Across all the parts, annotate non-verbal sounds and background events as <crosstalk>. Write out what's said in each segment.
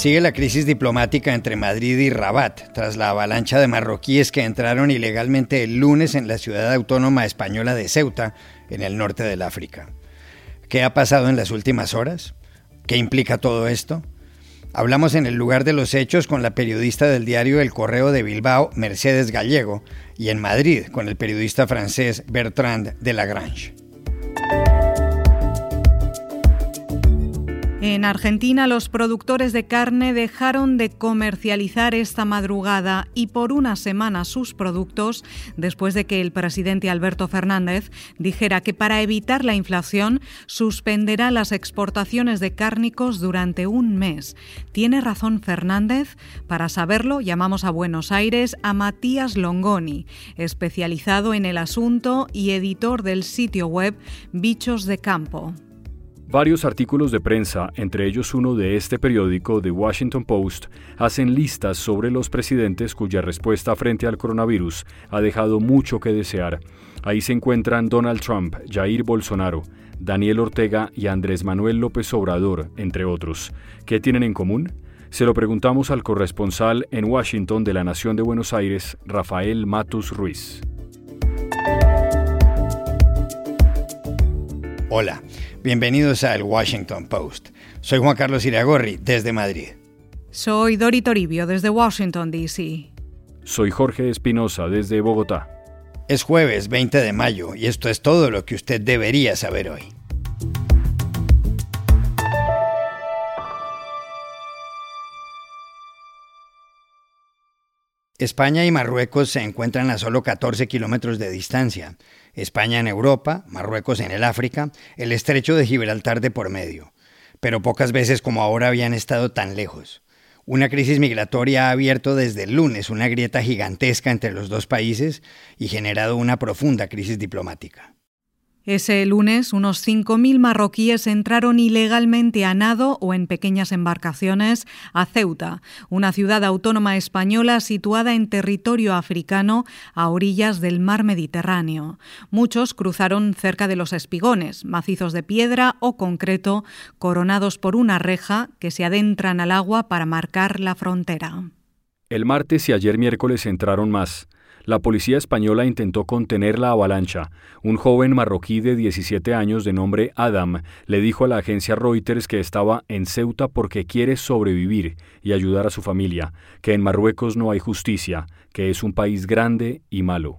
Sigue la crisis diplomática entre Madrid y Rabat, tras la avalancha de marroquíes que entraron ilegalmente el lunes en la ciudad autónoma española de Ceuta, en el norte del África. ¿Qué ha pasado en las últimas horas? ¿Qué implica todo esto? Hablamos en el lugar de los hechos con la periodista del diario El Correo de Bilbao, Mercedes Gallego, y en Madrid con el periodista francés Bertrand de Lagrange. En Argentina los productores de carne dejaron de comercializar esta madrugada y por una semana sus productos después de que el presidente Alberto Fernández dijera que para evitar la inflación suspenderá las exportaciones de cárnicos durante un mes. ¿Tiene razón Fernández? Para saberlo llamamos a Buenos Aires a Matías Longoni, especializado en el asunto y editor del sitio web Bichos de Campo. Varios artículos de prensa, entre ellos uno de este periódico, The Washington Post, hacen listas sobre los presidentes cuya respuesta frente al coronavirus ha dejado mucho que desear. Ahí se encuentran Donald Trump, Jair Bolsonaro, Daniel Ortega y Andrés Manuel López Obrador, entre otros. ¿Qué tienen en común? Se lo preguntamos al corresponsal en Washington de la Nación de Buenos Aires, Rafael Matus Ruiz. Hola. Bienvenidos al Washington Post. Soy Juan Carlos Iragorri, desde Madrid. Soy Dori Toribio, desde Washington, D.C. Soy Jorge Espinosa, desde Bogotá. Es jueves 20 de mayo y esto es todo lo que usted debería saber hoy. España y Marruecos se encuentran a solo 14 kilómetros de distancia España en Europa, Marruecos en el África, el estrecho de Gibraltar de por medio. Pero pocas veces como ahora habían estado tan lejos. Una crisis migratoria ha abierto desde el lunes una grieta gigantesca entre los dos países y generado una profunda crisis diplomática. Ese lunes, unos 5.000 marroquíes entraron ilegalmente a nado o en pequeñas embarcaciones a Ceuta, una ciudad autónoma española situada en territorio africano a orillas del mar Mediterráneo. Muchos cruzaron cerca de los espigones, macizos de piedra o concreto, coronados por una reja que se adentran al agua para marcar la frontera. El martes y ayer miércoles entraron más. La policía española intentó contener la avalancha. Un joven marroquí de 17 años de nombre Adam le dijo a la agencia Reuters que estaba en Ceuta porque quiere sobrevivir y ayudar a su familia, que en Marruecos no hay justicia, que es un país grande y malo.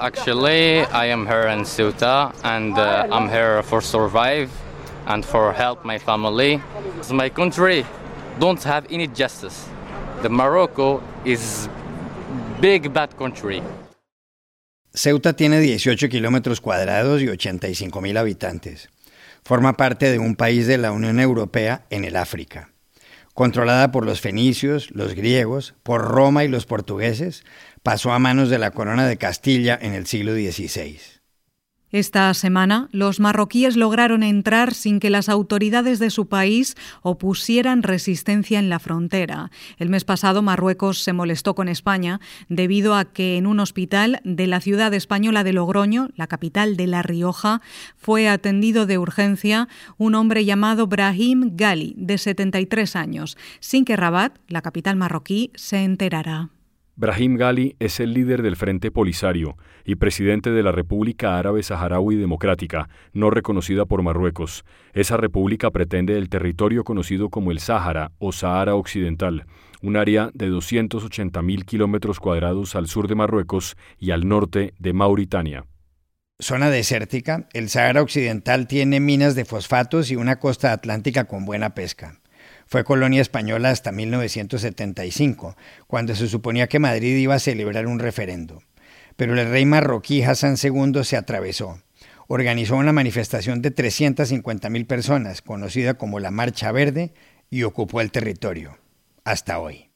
Actually, I am here in Ceuta and uh, I'm here for survive and for help my family. My country don't have any justice. The Morocco is big bad country. Ceuta tiene 18 kilómetros cuadrados y 85 mil habitantes. Forma parte de un país de la Unión Europea en el África. Controlada por los fenicios, los griegos, por Roma y los portugueses, pasó a manos de la corona de Castilla en el siglo XVI. Esta semana, los marroquíes lograron entrar sin que las autoridades de su país opusieran resistencia en la frontera. El mes pasado, Marruecos se molestó con España debido a que en un hospital de la ciudad española de Logroño, la capital de La Rioja, fue atendido de urgencia un hombre llamado Brahim Gali, de 73 años, sin que Rabat, la capital marroquí, se enterara. Brahim Gali es el líder del Frente Polisario y presidente de la República Árabe Saharaui Democrática, no reconocida por Marruecos. Esa república pretende el territorio conocido como el Sáhara o Sahara Occidental, un área de 280.000 kilómetros cuadrados al sur de Marruecos y al norte de Mauritania. Zona desértica, el Sahara Occidental tiene minas de fosfatos y una costa atlántica con buena pesca. Fue colonia española hasta 1975, cuando se suponía que Madrid iba a celebrar un referendo. Pero el rey marroquí Hassan II se atravesó. Organizó una manifestación de 350.000 personas, conocida como la Marcha Verde, y ocupó el territorio. Hasta hoy.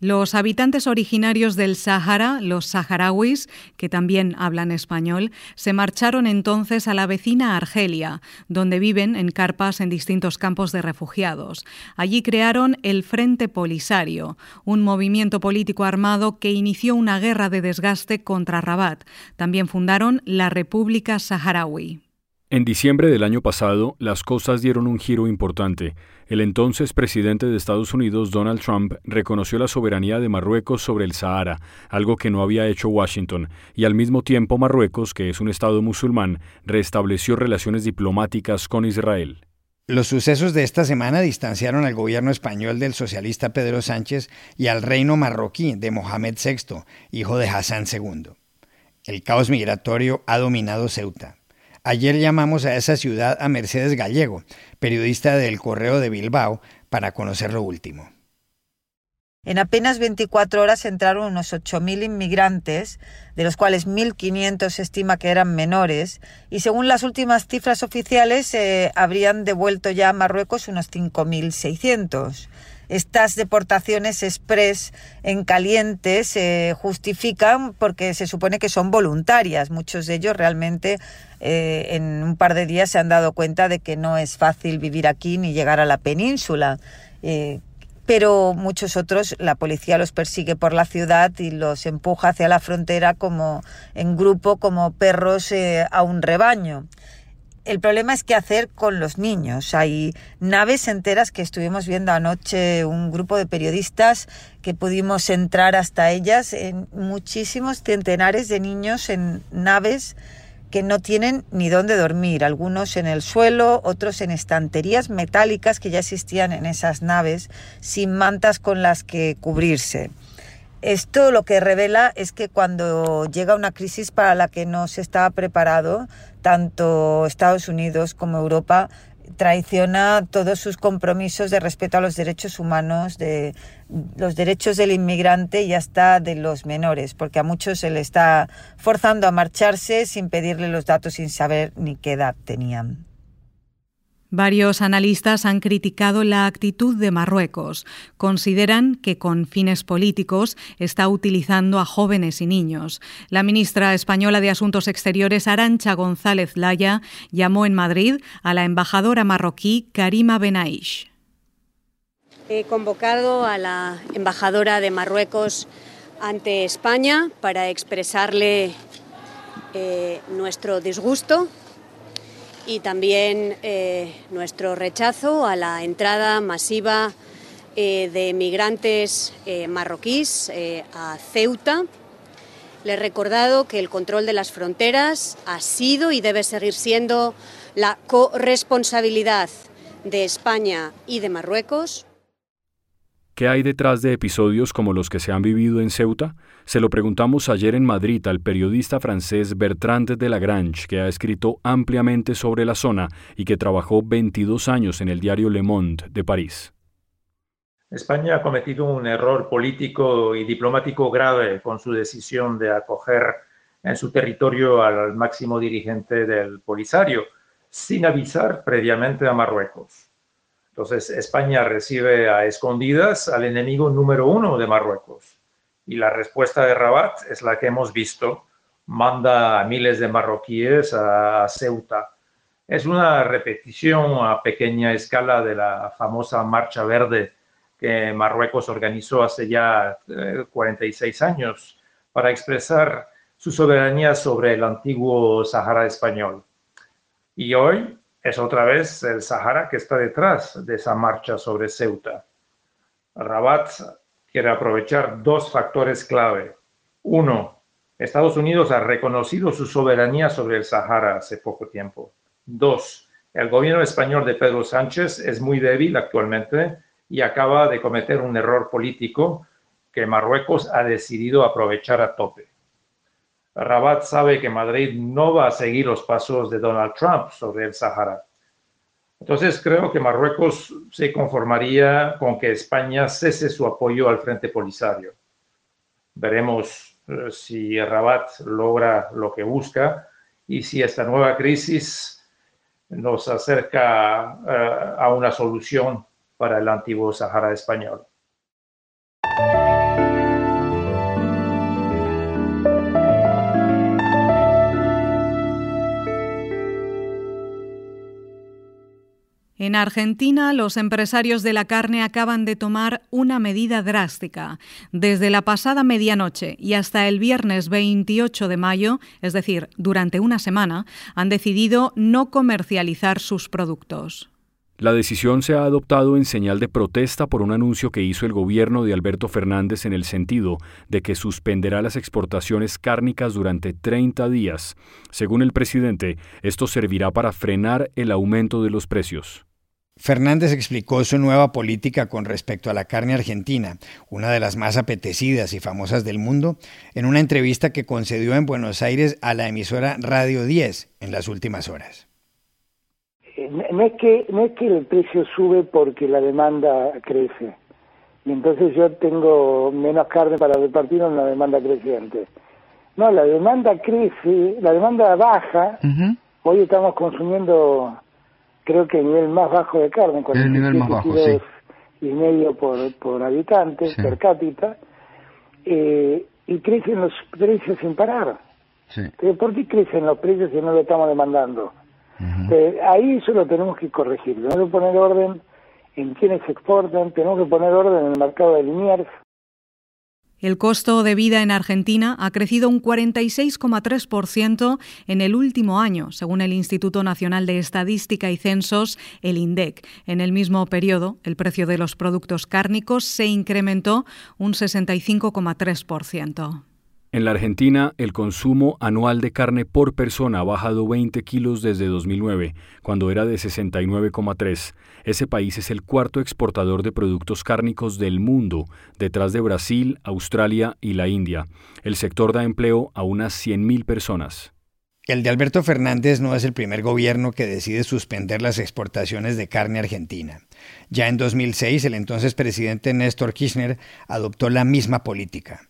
Los habitantes originarios del Sáhara, los saharauis, que también hablan español, se marcharon entonces a la vecina Argelia, donde viven en carpas en distintos campos de refugiados. Allí crearon el Frente Polisario, un movimiento político armado que inició una guerra de desgaste contra Rabat. También fundaron la República Saharaui. En diciembre del año pasado, las cosas dieron un giro importante. El entonces presidente de Estados Unidos, Donald Trump, reconoció la soberanía de Marruecos sobre el Sahara, algo que no había hecho Washington, y al mismo tiempo Marruecos, que es un Estado musulmán, restableció relaciones diplomáticas con Israel. Los sucesos de esta semana distanciaron al gobierno español del socialista Pedro Sánchez y al reino marroquí de Mohamed VI, hijo de Hassan II. El caos migratorio ha dominado Ceuta. Ayer llamamos a esa ciudad a Mercedes Gallego, periodista del Correo de Bilbao, para conocer lo último. En apenas 24 horas entraron unos 8.000 inmigrantes, de los cuales 1.500 se estima que eran menores, y según las últimas cifras oficiales eh, habrían devuelto ya a Marruecos unos 5.600. Estas deportaciones express en caliente se justifican porque se supone que son voluntarias. Muchos de ellos realmente eh, en un par de días se han dado cuenta de que no es fácil vivir aquí ni llegar a la península. Eh, pero muchos otros la policía los persigue por la ciudad y los empuja hacia la frontera como en grupo como perros eh, a un rebaño el problema es qué hacer con los niños. Hay naves enteras que estuvimos viendo anoche un grupo de periodistas que pudimos entrar hasta ellas, en muchísimos centenares de niños en naves que no tienen ni dónde dormir, algunos en el suelo, otros en estanterías metálicas que ya existían en esas naves, sin mantas con las que cubrirse. Esto lo que revela es que cuando llega una crisis para la que no se estaba preparado, tanto Estados Unidos como Europa traiciona todos sus compromisos de respeto a los derechos humanos, de los derechos del inmigrante y hasta de los menores, porque a muchos se le está forzando a marcharse sin pedirle los datos, sin saber ni qué edad tenían. Varios analistas han criticado la actitud de Marruecos. Consideran que con fines políticos está utilizando a jóvenes y niños. La ministra española de Asuntos Exteriores, Arancha González Laya, llamó en Madrid a la embajadora marroquí Karima Benaish. He convocado a la embajadora de Marruecos ante España para expresarle eh, nuestro disgusto y también eh, nuestro rechazo a la entrada masiva eh, de migrantes eh, marroquíes a Ceuta. Le he recordado que el control de las fronteras ha sido y debe seguir siendo la corresponsabilidad de España y de Marruecos. ¿Qué hay detrás de episodios como los que se han vivido en Ceuta? Se lo preguntamos ayer en Madrid al periodista francés Bertrand de Lagrange, que ha escrito ampliamente sobre la zona y que trabajó 22 años en el diario Le Monde de París. España ha cometido un error político y diplomático grave con su decisión de acoger en su territorio al máximo dirigente del Polisario, sin avisar previamente a Marruecos. Entonces, España recibe a escondidas al enemigo número uno de Marruecos. Y la respuesta de Rabat es la que hemos visto. Manda a miles de marroquíes a Ceuta. Es una repetición a pequeña escala de la famosa Marcha Verde que Marruecos organizó hace ya 46 eh, años para expresar su soberanía sobre el antiguo Sahara español. Y hoy es otra vez el Sahara que está detrás de esa marcha sobre Ceuta. Rabat quiere aprovechar dos factores clave. Uno, Estados Unidos ha reconocido su soberanía sobre el Sahara hace poco tiempo. Dos, el gobierno español de Pedro Sánchez es muy débil actualmente y acaba de cometer un error político que Marruecos ha decidido aprovechar a tope. Rabat sabe que Madrid no va a seguir los pasos de Donald Trump sobre el Sahara. Entonces creo que Marruecos se conformaría con que España cese su apoyo al Frente Polisario. Veremos eh, si Rabat logra lo que busca y si esta nueva crisis nos acerca eh, a una solución para el antiguo Sahara español. En Argentina, los empresarios de la carne acaban de tomar una medida drástica. Desde la pasada medianoche y hasta el viernes 28 de mayo, es decir, durante una semana, han decidido no comercializar sus productos. La decisión se ha adoptado en señal de protesta por un anuncio que hizo el gobierno de Alberto Fernández en el sentido de que suspenderá las exportaciones cárnicas durante 30 días. Según el presidente, esto servirá para frenar el aumento de los precios. Fernández explicó su nueva política con respecto a la carne argentina, una de las más apetecidas y famosas del mundo, en una entrevista que concedió en Buenos Aires a la emisora Radio 10 en las últimas horas. Eh, no es que no es que el precio sube porque la demanda crece y entonces yo tengo menos carne para repartir en una demanda creciente. No, la demanda crece, la demanda baja. Hoy estamos consumiendo creo que el nivel más bajo de carne, con el nivel más bajo, sí. y medio por, por habitante per cápita, eh, y crecen los precios sin parar. Sí. ¿Por qué crecen los precios si no lo estamos demandando? eh, ahí eso lo tenemos que corregir, tenemos que poner orden en quienes exportan, tenemos que poner orden en el mercado de Liniers, el costo de vida en Argentina ha crecido un 46,3% en el último año, según el Instituto Nacional de Estadística y Censos, el INDEC. En el mismo periodo, el precio de los productos cárnicos se incrementó un 65,3%. En la Argentina, el consumo anual de carne por persona ha bajado 20 kilos desde 2009, cuando era de 69,3. Ese país es el cuarto exportador de productos cárnicos del mundo, detrás de Brasil, Australia y la India. El sector da empleo a unas 100.000 personas. El de Alberto Fernández no es el primer gobierno que decide suspender las exportaciones de carne argentina. Ya en 2006, el entonces presidente Néstor Kirchner adoptó la misma política.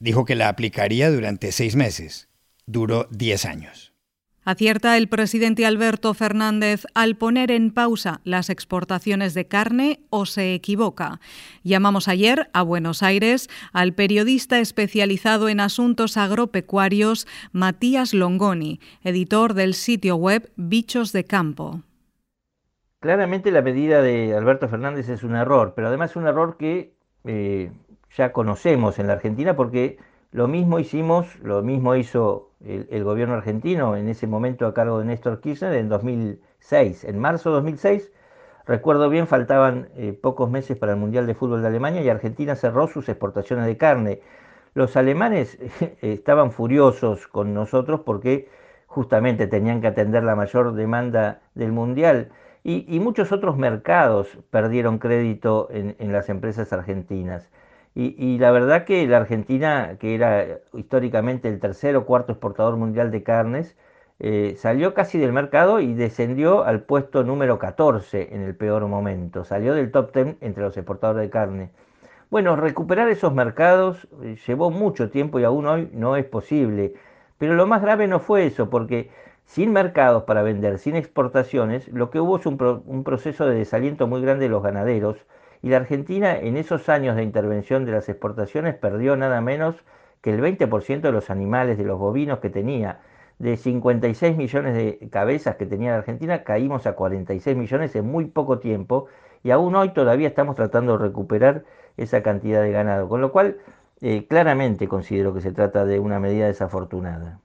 Dijo que la aplicaría durante seis meses. Duró diez años. Acierta el presidente Alberto Fernández al poner en pausa las exportaciones de carne o se equivoca. Llamamos ayer a Buenos Aires al periodista especializado en asuntos agropecuarios Matías Longoni, editor del sitio web Bichos de Campo. Claramente la medida de Alberto Fernández es un error, pero además es un error que eh, ya conocemos en la Argentina porque lo mismo hicimos, lo mismo hizo el, gobierno argentino en ese momento a cargo de Néstor Kirchner en 2006. En marzo de 2006, recuerdo bien, faltaban eh, pocos meses para el Mundial de Fútbol de Alemania y Argentina cerró sus exportaciones de carne. Los alemanes <laughs> estaban furiosos con nosotros porque justamente tenían que atender la mayor demanda del Mundial. Y, muchos otros mercados perdieron crédito en las empresas argentinas. Y, la verdad que la Argentina, que era históricamente el tercer o cuarto exportador mundial de carnes, eh, salió casi del mercado y descendió al puesto número 14 en el peor momento. Salió del top 10 entre los exportadores de carne. Bueno, recuperar esos mercados eh, llevó mucho tiempo y aún hoy no es posible. Pero lo más grave no fue eso, porque sin mercados para vender, sin exportaciones, lo que hubo es un, un proceso de desaliento muy grande de los ganaderos, y la Argentina en esos años de intervención de las exportaciones perdió nada menos que el 20% de los animales, de los bovinos que tenía. De 56 millones de cabezas que tenía la Argentina, caímos a 46 millones en muy poco tiempo y aún hoy todavía estamos tratando de recuperar esa cantidad de ganado, con lo cual eh, claramente considero que se trata de una medida desafortunada.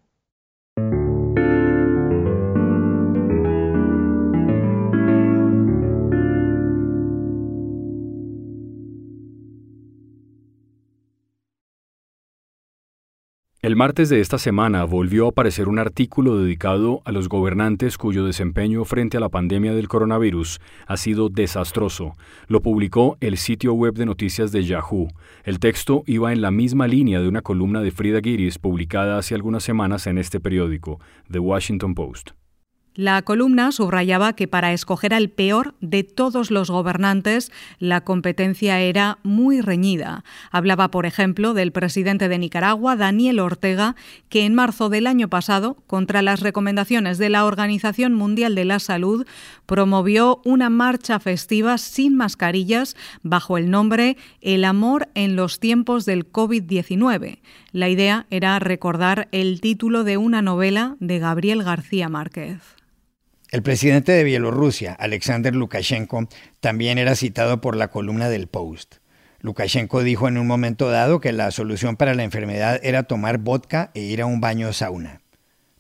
El martes de esta semana volvió a aparecer un artículo dedicado a los gobernantes cuyo desempeño frente a la pandemia del coronavirus ha sido desastroso. Lo publicó el sitio web de noticias de Yahoo. El texto iba en la misma línea de una columna de Frida Giris publicada hace algunas semanas en este periódico, The Washington Post. La columna subrayaba que para escoger al peor de todos los gobernantes, la competencia era muy reñida. Hablaba, por ejemplo, del presidente de Nicaragua, Daniel Ortega, que en marzo del año pasado, contra las recomendaciones de la Organización Mundial de la Salud, promovió una marcha festiva sin mascarillas bajo el nombre El amor en los tiempos del COVID-19. La idea era recordar el título de una novela de Gabriel García Márquez. El presidente de Bielorrusia, Alexander Lukashenko, también era citado por la columna del Post. Lukashenko dijo en un momento dado que la solución para la enfermedad era tomar vodka e ir a un baño sauna.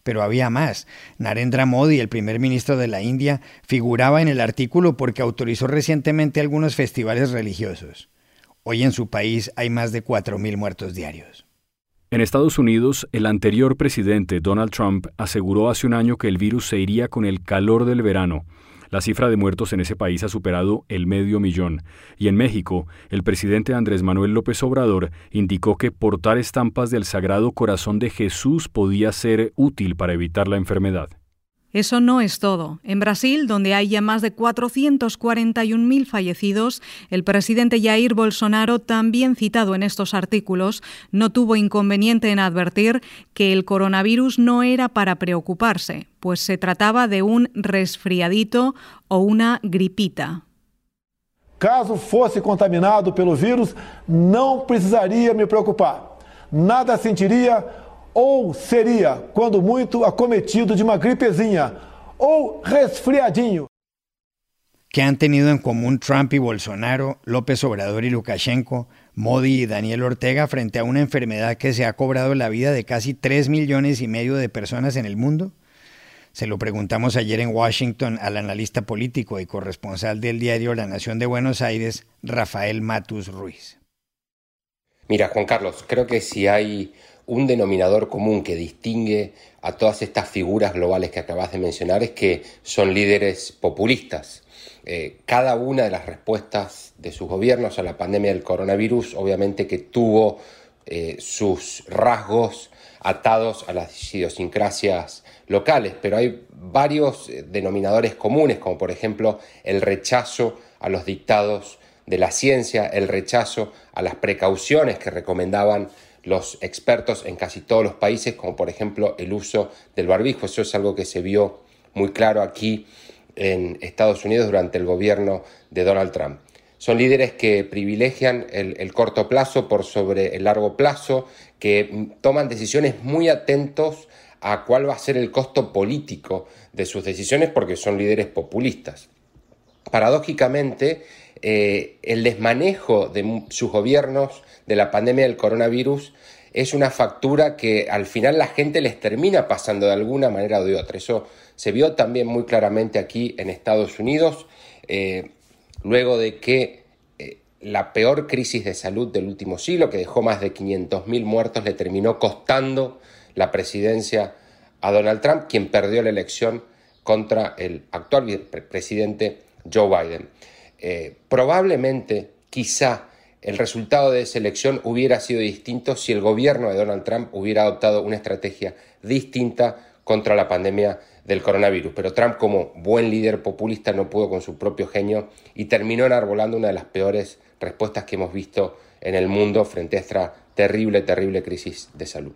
Pero había más. Narendra Modi, el primer ministro de la India, figuraba en el artículo porque autorizó recientemente algunos festivales religiosos. Hoy en su país hay más de 4.000 muertos diarios. En Estados Unidos, el anterior presidente Donald Trump aseguró hace un año que el virus se iría con el calor del verano la cifra de muertos en ese país ha superado el medio millón. Y en México, el presidente Andrés Manuel López Obrador indicó que portar estampas del Sagrado Corazón de Jesús podía ser útil para evitar la enfermedad. Eso no es todo. En Brasil, donde hay ya más de 441.000 fallecidos, el presidente Jair Bolsonaro, también citado en estos artículos, no tuvo inconveniente en advertir que el coronavirus no era para preocuparse, pues se trataba de un resfriadito o una gripita. Caso fosse contaminado pelo vírus, no precisaría me preocupar. Nada sentiría ou seria, quando muito, acometido de uma gripezinha ou resfriadinho. ¿Qué han tenido en común Trump y Bolsonaro, López Obrador y Lukashenko, Modi y Daniel Ortega frente a una enfermedad que se ha cobrado la vida de casi 3 millones y medio de personas en el mundo? Se lo preguntamos ayer en Washington al analista político y corresponsal del diario La Nación de Buenos Aires, Rafael Matus Ruiz. Mira, Juan Carlos, creo que si hay un denominador común que distingue a todas estas figuras globales que acabas de mencionar es que son líderes populistas. Eh, cada una de las respuestas de sus gobiernos a la pandemia del coronavirus obviamente que tuvo eh, sus rasgos atados a las idiosincrasias locales, pero hay varios eh, denominadores comunes, como por ejemplo el rechazo a los dictados de la ciencia, el rechazo a las precauciones que recomendaban los expertos en casi todos los países, como por ejemplo el uso del barbijo. Eso es algo que se vio muy claro aquí en Estados Unidos durante el gobierno de Donald Trump. Son líderes que privilegian el, corto plazo por sobre el largo plazo, que toman decisiones muy atentos a cuál va a ser el costo político de sus decisiones porque son líderes populistas. Paradójicamente, eh, el desmanejo de sus gobiernos de la pandemia del coronavirus es una factura que al final la gente les termina pasando de alguna manera o de otra. Eso se vio también muy claramente aquí en Estados Unidos, eh, luego de que eh, la peor crisis de salud del último siglo, que dejó más de 500.000 muertos, le terminó costando la presidencia a Donald Trump, quien perdió la elección contra el actual presidente Joe Biden. Eh, probablemente, quizá, el resultado de esa elección hubiera sido distinto si el gobierno de Donald Trump hubiera adoptado una estrategia distinta contra la pandemia del coronavirus. Pero Trump, como buen líder populista, no pudo con su propio genio y terminó enarbolando una de las peores respuestas que hemos visto en el mundo frente a esta terrible, terrible crisis de salud.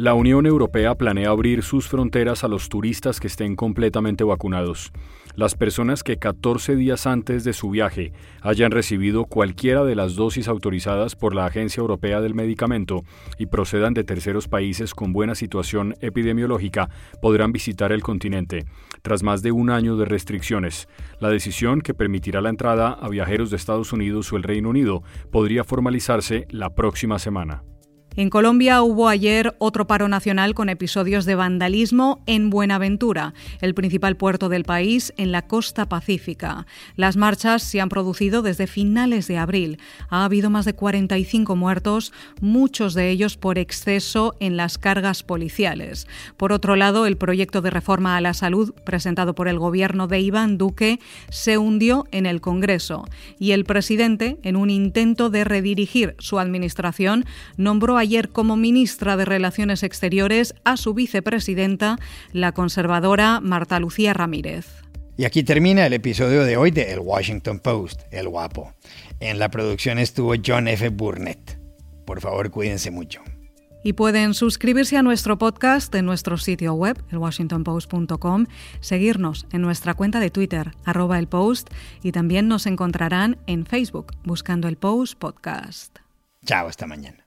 La Unión Europea planea abrir sus fronteras a los turistas que estén completamente vacunados. Las personas que 14 días antes de su viaje hayan recibido cualquiera de las dosis autorizadas por la Agencia Europea del Medicamento y procedan de terceros países con buena situación epidemiológica podrán visitar el continente, tras más de un año de restricciones. La decisión, que permitirá la entrada a viajeros de Estados Unidos o el Reino Unido, podría formalizarse la próxima semana. En Colombia hubo ayer otro paro nacional con episodios de vandalismo en Buenaventura, el principal puerto del país en la costa pacífica. Las marchas se han producido desde finales de abril. Ha habido más de 45 muertos, muchos de ellos por exceso en las cargas policiales. Por otro lado, el proyecto de reforma a la salud presentado por el gobierno de Iván Duque se hundió en el Congreso y el presidente, en un intento de redirigir su administración, nombró ayer como ministra de Relaciones Exteriores a su vicepresidenta, la conservadora Marta Lucía Ramírez. Y aquí termina el episodio de hoy de El Washington Post, El Guapo. En la producción estuvo John F. Burnett. Por favor, cuídense mucho. Y pueden suscribirse a nuestro podcast en nuestro sitio web, elwashingtonpost.com, seguirnos en nuestra cuenta de Twitter, arroba el post, y también nos encontrarán en Facebook buscando el Post Podcast. Chao, hasta mañana.